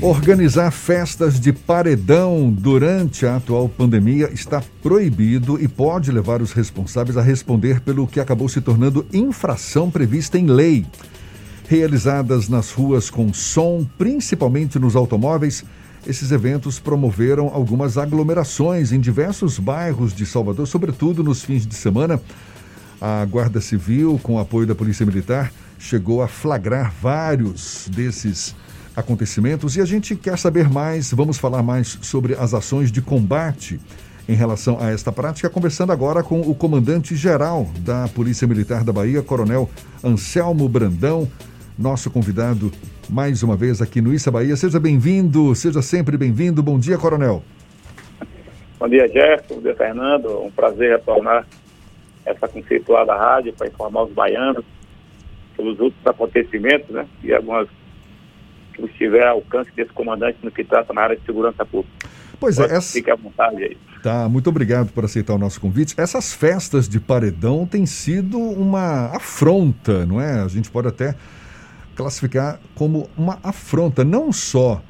Organizar festas de paredão durante a atual pandemia está proibido e pode levar os responsáveis a responder pelo que acabou se tornando infração prevista em lei. Realizadas nas ruas com som, principalmente nos automóveis, esses eventos promoveram algumas aglomerações em diversos bairros de Salvador, sobretudo nos fins de semana. A Guarda Civil, com o apoio da Polícia Militar, chegou a flagrar vários desses acontecimentos e a gente quer saber mais, vamos falar mais sobre as ações de combate em relação a esta prática, conversando agora com o comandante-geral da Polícia Militar da Bahia, Coronel Anselmo Brandão, nosso convidado mais uma vez aqui no Issa Bahia. Seja bem-vindo, seja sempre bem-vindo. Bom dia, Coronel. Bom dia, Jefferson. Bom dia, Fernando. Um prazer retornar essa conceituada rádio para informar os baianos sobre os outros acontecimentos, né? E algumas que estiver ao alcance desse comandante no que trata na área de segurança pública. Pois Pode, é, essa... fique à vontade aí. Tá, muito obrigado por aceitar o nosso convite. Essas festas de paredão têm sido uma afronta, não é? A gente pode até classificar como uma afronta, não só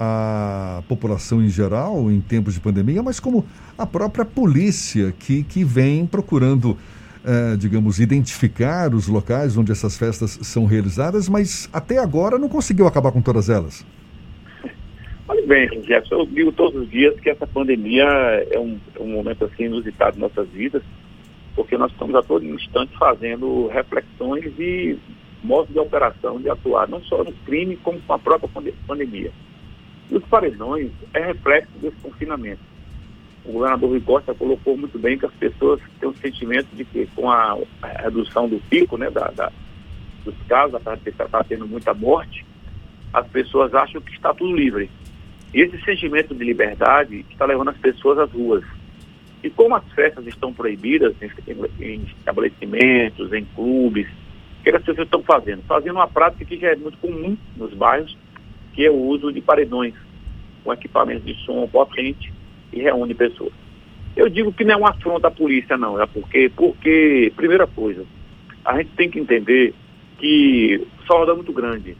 a população em geral em tempos de pandemia, mas como a própria polícia que, que vem procurando uh, digamos, identificar os locais onde essas festas são realizadas, mas até agora não conseguiu acabar com todas elas. Olha bem, Jefferson, eu digo todos os dias que essa pandemia é um, é um momento assim inusitado em nossas vidas, porque nós estamos a todo instante fazendo reflexões e modos de operação, de atuar, não só no crime, como com a própria pandemia. E os paredões é reflexo desse confinamento o governador Rui Costa colocou muito bem que as pessoas têm um sentimento de que com a, redução do pico, né, da, da dos casos, está tá tendo muita morte, as pessoas acham que está tudo livre. E esse sentimento de liberdade está levando as pessoas às ruas. E como as festas estão proibidas em, em estabelecimentos, em clubes, o que as pessoas estão fazendo? Fazendo uma prática que já é muito comum nos bairros, que é o uso de paredões, com equipamentos de som potente, e reúne pessoas. Eu digo que não é uma afronta à polícia, não, é porque, porque, primeira coisa, a gente tem que entender que Salvador é muito grande.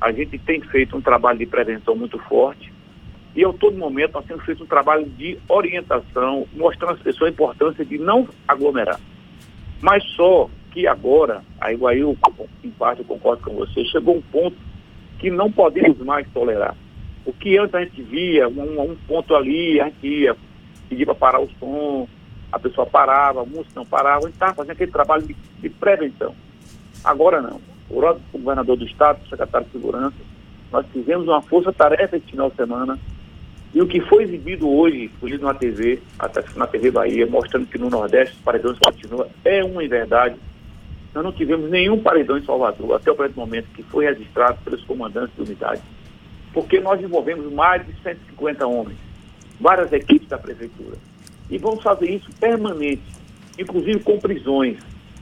A gente tem feito um trabalho de prevenção muito forte e, a todo momento, nós temos feito um trabalho de orientação, mostrando às pessoas a importância de não aglomerar. Mas só que agora, aí, eu, em parte, eu concordo com você, chegou um ponto que não podemos mais tolerar. O que antes a gente via, um, um ponto ali, a gente ia pedir para parar o som, a pessoa parava, a música não parava, a gente estava fazendo aquele trabalho de, de prevenção. Agora não. O governador do Estado, o secretário de Segurança, nós fizemos uma força-tarefa esse final de semana e o que foi exibido hoje, exibido na TV, até na TV Bahia, mostrando que no Nordeste os paredões continuam, é uma verdade. Nós não tivemos nenhum paredão em Salvador até o presente momento que foi registrado pelos comandantes de unidade porque nós envolvemos mais de 150 homens, várias equipes da prefeitura. E vamos fazer isso permanente, inclusive com prisões,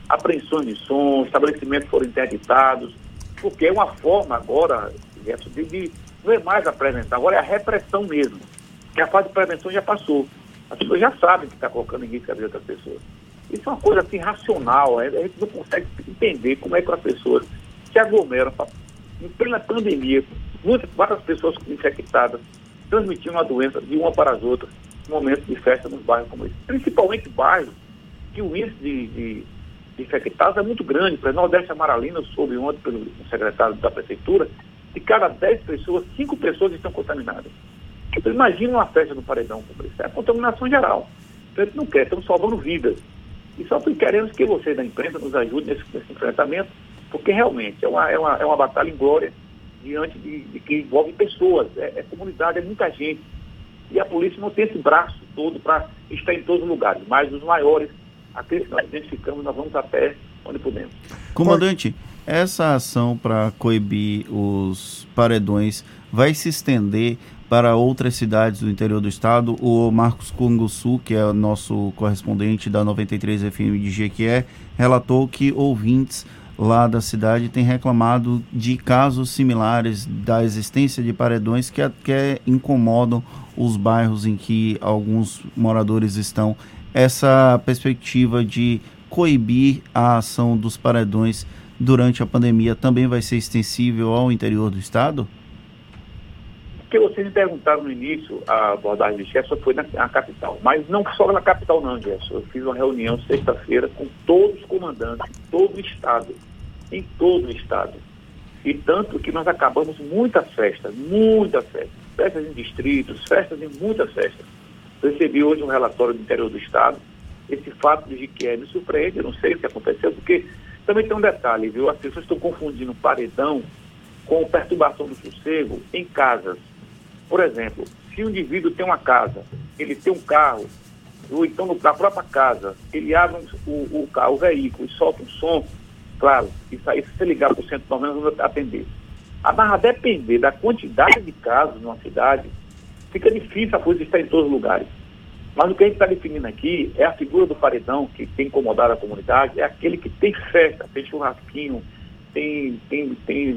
apreensões de som, estabelecimentos foram interditados, porque é uma forma agora, de, de não é mais a prevenção, agora é a repressão mesmo. Que a fase de prevenção já passou. As pessoas já sabem que está colocando em risco a vida das pessoas. Isso é uma coisa assim racional, a gente não consegue entender como é que as pessoas se aglomeram em plena pandemia, muitas, várias pessoas infectadas, transmitindo a doença de uma para as outras, em momentos de festa nos bairros como esse. Principalmente bairros que o índice de, de, de infectados é muito grande. Para Nordeste Amaralina, eu soube ontem pelo secretário da Prefeitura, de cada 10 pessoas, 5 pessoas estão contaminadas. Então, imagina uma festa no paredão como esse. É a contaminação geral. Então, a gente não quer, estamos salvando vidas. E só queremos que vocês da imprensa nos ajudem nesse, nesse enfrentamento, porque realmente é uma, é uma, é uma batalha em glória diante de, de que envolve pessoas, é, é, comunidade, é muita gente. E a polícia não tem esse braço todo para estar em todos os lugares, mas os maiores, aqueles que nós identificamos, nós vamos até onde podemos. Comandante, essa ação para coibir os paredões vai se estender para outras cidades do interior do estado. O Marcos Conguçu, que é nosso correspondente da 93 FM de Jequié, relatou que ouvintes lá da cidade tem reclamado de casos similares da existência de paredões que, que incomodam os bairros em que alguns moradores estão. Essa perspectiva de coibir a ação dos paredões durante a pandemia também vai ser extensível ao interior do estado? Porque vocês me perguntaram no início, a abordagem de só foi na, na, capital. Mas não só na capital não, Gerson. Eu fiz uma reunião sexta-feira com todos os comandantes, em todo o estado. Em todo o estado. E tanto que nós acabamos muitas festas, muitas festas. Festas em distritos, festas em muitas festas. Recebi hoje um relatório do interior do estado. Esse fato de que é me surpreende, eu não sei o que aconteceu, porque também tem um detalhe, viu? As pessoas estão confundindo paredão com perturbação do sossego em casas. Por exemplo, se um indivíduo tem uma casa, ele tem um carro, ou então na própria casa, ele abre o, o, carro, o veículo e solta um som, claro, isso aí se você ligar para o 190 vai atender. Mas a depender da quantidade de casos numa cidade, fica difícil a coisa estar em todos os lugares. Mas o que a gente está definindo aqui é a figura do paredão que tem incomodado a comunidade, é aquele que tem festa, tem churrasquinho, tem, tem, tem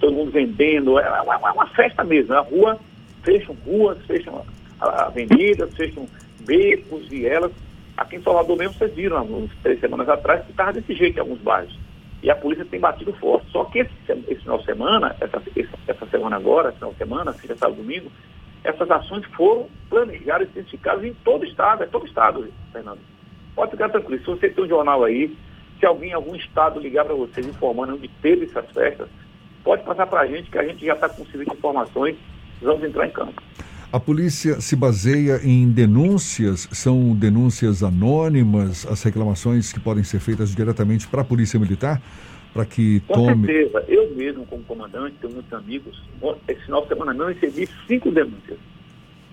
todo mundo vendendo, é uma, é uma festa mesmo. A rua fecham ruas, fecham avenidas, fecham becos, e elas Aqui em Salvador mesmo, vocês viram, há uns três semanas atrás, que estava desse jeito em alguns bairros. E a polícia tem batido forte. Só que esse, esse final de semana, essa, essa semana agora, final de semana, já sábado domingo, essas ações foram planejadas identificadas em todo o estado, é todo o estado, Fernando. Pode ficar tranquilo. Se você tem um jornal aí, se alguém em algum estado ligar para vocês informando onde teve essas festas, pode passar para a gente que a gente já está com de informações vamos entrar em campo. A polícia se baseia em denúncias, são denúncias anônimas, as reclamações que podem ser feitas diretamente para a Polícia Militar, para que Com tome... Com certeza. Eu mesmo, como comandante, tenho muitos amigos, esse final de semana não recebi cinco denúncias.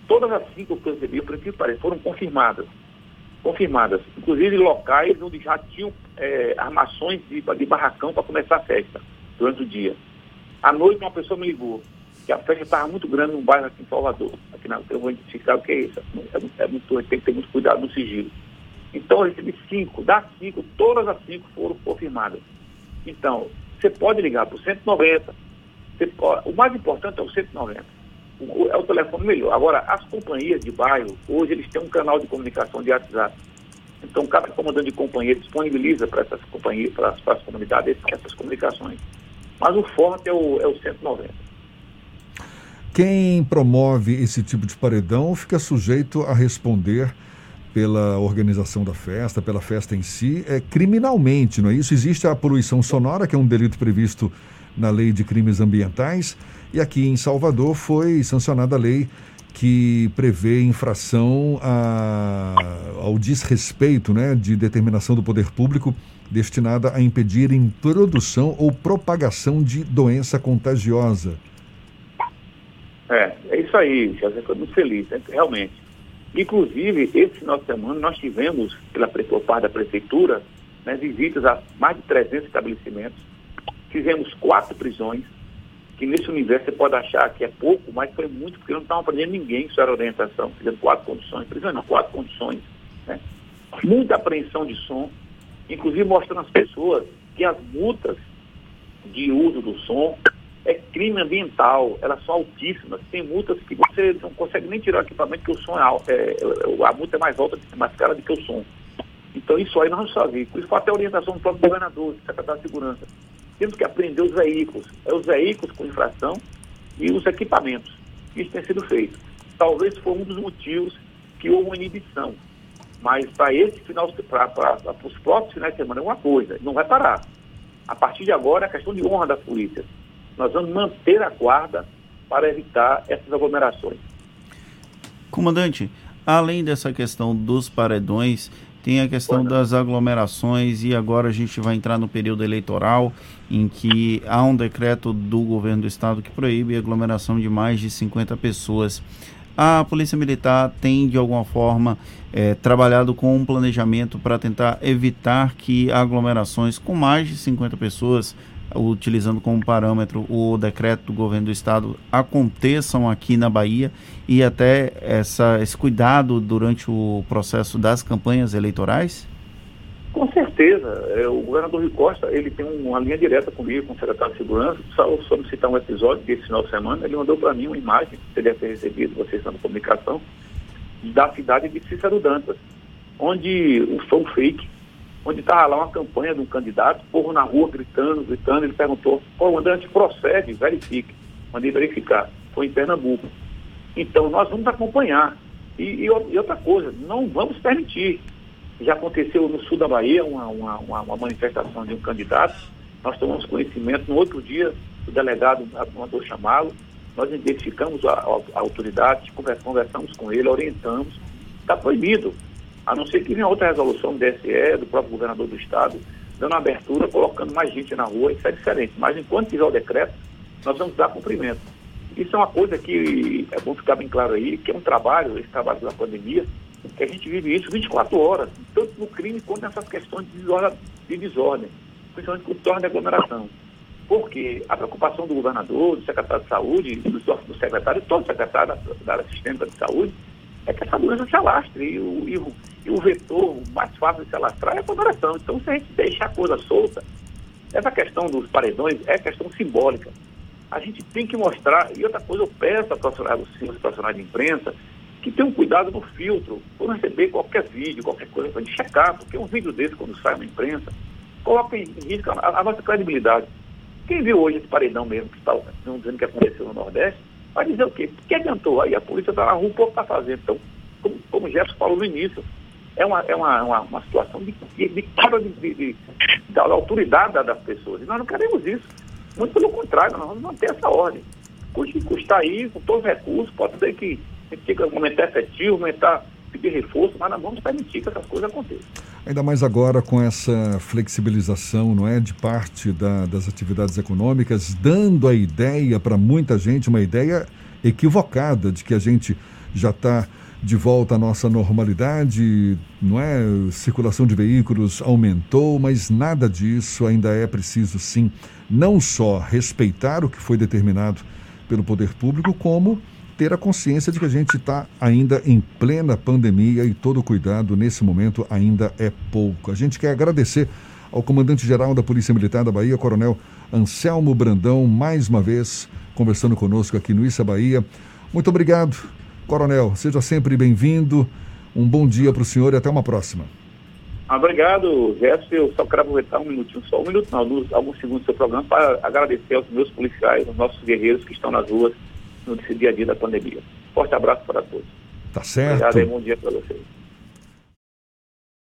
Todas as cinco que eu recebi, por que pareça, foram confirmadas. Confirmadas. Inclusive locais onde já tinham é, armações de, de barracão para começar a festa durante o dia. À noite uma pessoa me ligou que a festa estava muito grande num bairro aqui em Salvador. Aqui na, eu vou identificar o que é isso. É, é muito, tem que ter muito cuidado no sigilo. Então, eu recebi cinco. Das cinco, todas as cinco foram confirmadas. Então, você pode ligar para o 190. Pode, o mais importante é o 190. O, é o telefone melhor. Agora, as companhias de bairro, hoje eles têm um canal de comunicação de WhatsApp. Então, cada comandante de companhia disponibiliza para essas companhias, para as, para as comunidades, essas comunicações. Mas o forte é o, é o 190. Quem promove esse tipo de paredão fica sujeito a responder pela organização da festa, pela festa em si, é criminalmente, não é isso? Existe a poluição sonora, que é um delito previsto na Lei de Crimes Ambientais, e aqui em Salvador foi sancionada a lei que prevê infração a, ao desrespeito né, de determinação do poder público destinada a impedir introdução ou propagação de doença contagiosa. É, é isso aí, já foi muito feliz, né? realmente. Inclusive, esse final de semana nós tivemos, pela, por parte da Prefeitura, né, visitas a mais de 300 estabelecimentos. Fizemos quatro prisões, que nesse universo você pode achar que é pouco, mas foi muito, porque não estavam prendendo ninguém, isso era orientação. Fizemos quatro condições, prisões não, quatro condições. Né? Muita apreensão de som, inclusive mostrando às pessoas que as multas de uso do som é crime ambiental, elas são altíssimas. Tem multas que você não consegue nem tirar o equipamento, porque o som é alto, é, é a multa é mais alta, mais cara do que o som. Então isso aí nós não sabíamos. Isso foi até a orientação do próprio governador, do secretário de segurança. Temos que aprender os veículos. É os veículos com infração e os equipamentos. Isso tem sido feito. Talvez foi um dos motivos que houve uma inibição. Mas para esse final, para os próximos finais de semana é uma coisa, não vai parar. A partir de agora é questão de honra da polícia nós vamos manter a guarda para evitar essas aglomerações. Comandante, além dessa questão dos paredões, tem a questão das aglomerações e agora a gente vai entrar no período eleitoral em que há um decreto do governo do estado que proíbe a aglomeração de mais de 50 pessoas. A Polícia Militar tem, de alguma forma, é, trabalhado com um planejamento para tentar evitar que aglomerações com mais de 50 pessoas utilizando como parâmetro o decreto do governo do estado, aconteçam aqui na Bahia e até essa, esse cuidado durante o processo das campanhas eleitorais? Com certeza. É, o governador Rui Costa ele tem uma linha direta comigo, com o secretário de Segurança. Só, me citar um episódio desse final de semana, ele mandou para mim uma imagem, que você deve ter recebido, vocês estão na comunicação, da cidade de Cícero Dantas, onde foi um fake onde estava lá uma campanha de um candidato, povo na rua gritando, gritando, ele perguntou, comandante, procede, verifique. Mandei verificar. foi em Pernambuco. Então, nós vamos acompanhar. E, e, outra coisa, não vamos permitir. Já aconteceu no sul da Bahia uma, uma, uma, uma manifestação de um candidato. Nós tomamos conhecimento, no outro dia, o delegado mandou chamá-lo. Nós identificamos a, a, a autoridade, conversamos com ele, orientamos. Está proibido. A não ser que venha outra resolução do DSE, do próprio governador do Estado, dando abertura, colocando mais gente na rua, isso é diferente. Mas enquanto tiver o decreto, nós vamos dar cumprimento. Isso é uma coisa que é bom ficar bem claro aí, que é um trabalho, esse trabalho da pandemia, que a gente vive isso 24 horas, tanto no crime quanto nessas questões de desordem, de desordem principalmente com torno de aglomeração. Porque a preocupação do governador, do secretário de saúde, do, do secretário, todo secretário da, da assistente de saúde, é que essa doença se alastre. E o, e o, e o vetor mais fácil de se alastrar é a aglomeração. Então, se a gente deixar a coisa solta, essa questão dos paredões é questão simbólica. A gente tem que mostrar, e outra coisa, eu peço a profissionais, os profissionais de imprensa que tenham cuidado no filtro, por receber qualquer vídeo, qualquer coisa para checar, porque um vídeo desse, quando sai na imprensa, coloca em risco a, a, nossa credibilidade. Quem viu hoje esse paredão mesmo, que está dizendo que aconteceu no Nordeste, vai dizer o quê? O que adiantou? Aí a polícia está na rua, o povo está fazendo. Então, como, como o Jefferson falou no início, é uma, é uma, uma, uma situação de, de, de, de, de da autoridade das pessoas. E nós não queremos isso. Muito pelo contrário, nós vamos manter essa ordem. Custe custar aí, com todos os recursos, pode ser que tenha que aumentar efetivo, aumentar, pedir reforço, mas nós vamos permitir que essas coisas aconteçam. Ainda mais agora com essa flexibilização, não é, de parte da, das atividades econômicas, dando a ideia para muita gente, uma ideia equivocada de que a gente já está de volta à nossa normalidade, não é? Circulação de veículos aumentou, mas nada disso ainda é preciso sim, não só respeitar o que foi determinado pelo poder público, como ter a consciência de que a gente está ainda em plena pandemia e todo cuidado nesse momento ainda é pouco. A gente quer agradecer ao comandante-geral da Polícia Militar da Bahia, Coronel Anselmo Brandão, mais uma vez conversando conosco aqui no Issa Bahia. Muito obrigado, Coronel. Seja sempre bem-vindo. Um bom dia para o senhor e até uma próxima. Obrigado, Gerson. Eu só quero aproveitar um minutinho, só um minuto, não, alguns segundos do seu programa, para agradecer aos meus policiais, aos nossos guerreiros que estão nas ruas no dia a dia da pandemia. Forte abraço para todos. Tá certo. Obrigado e bom dia para vocês.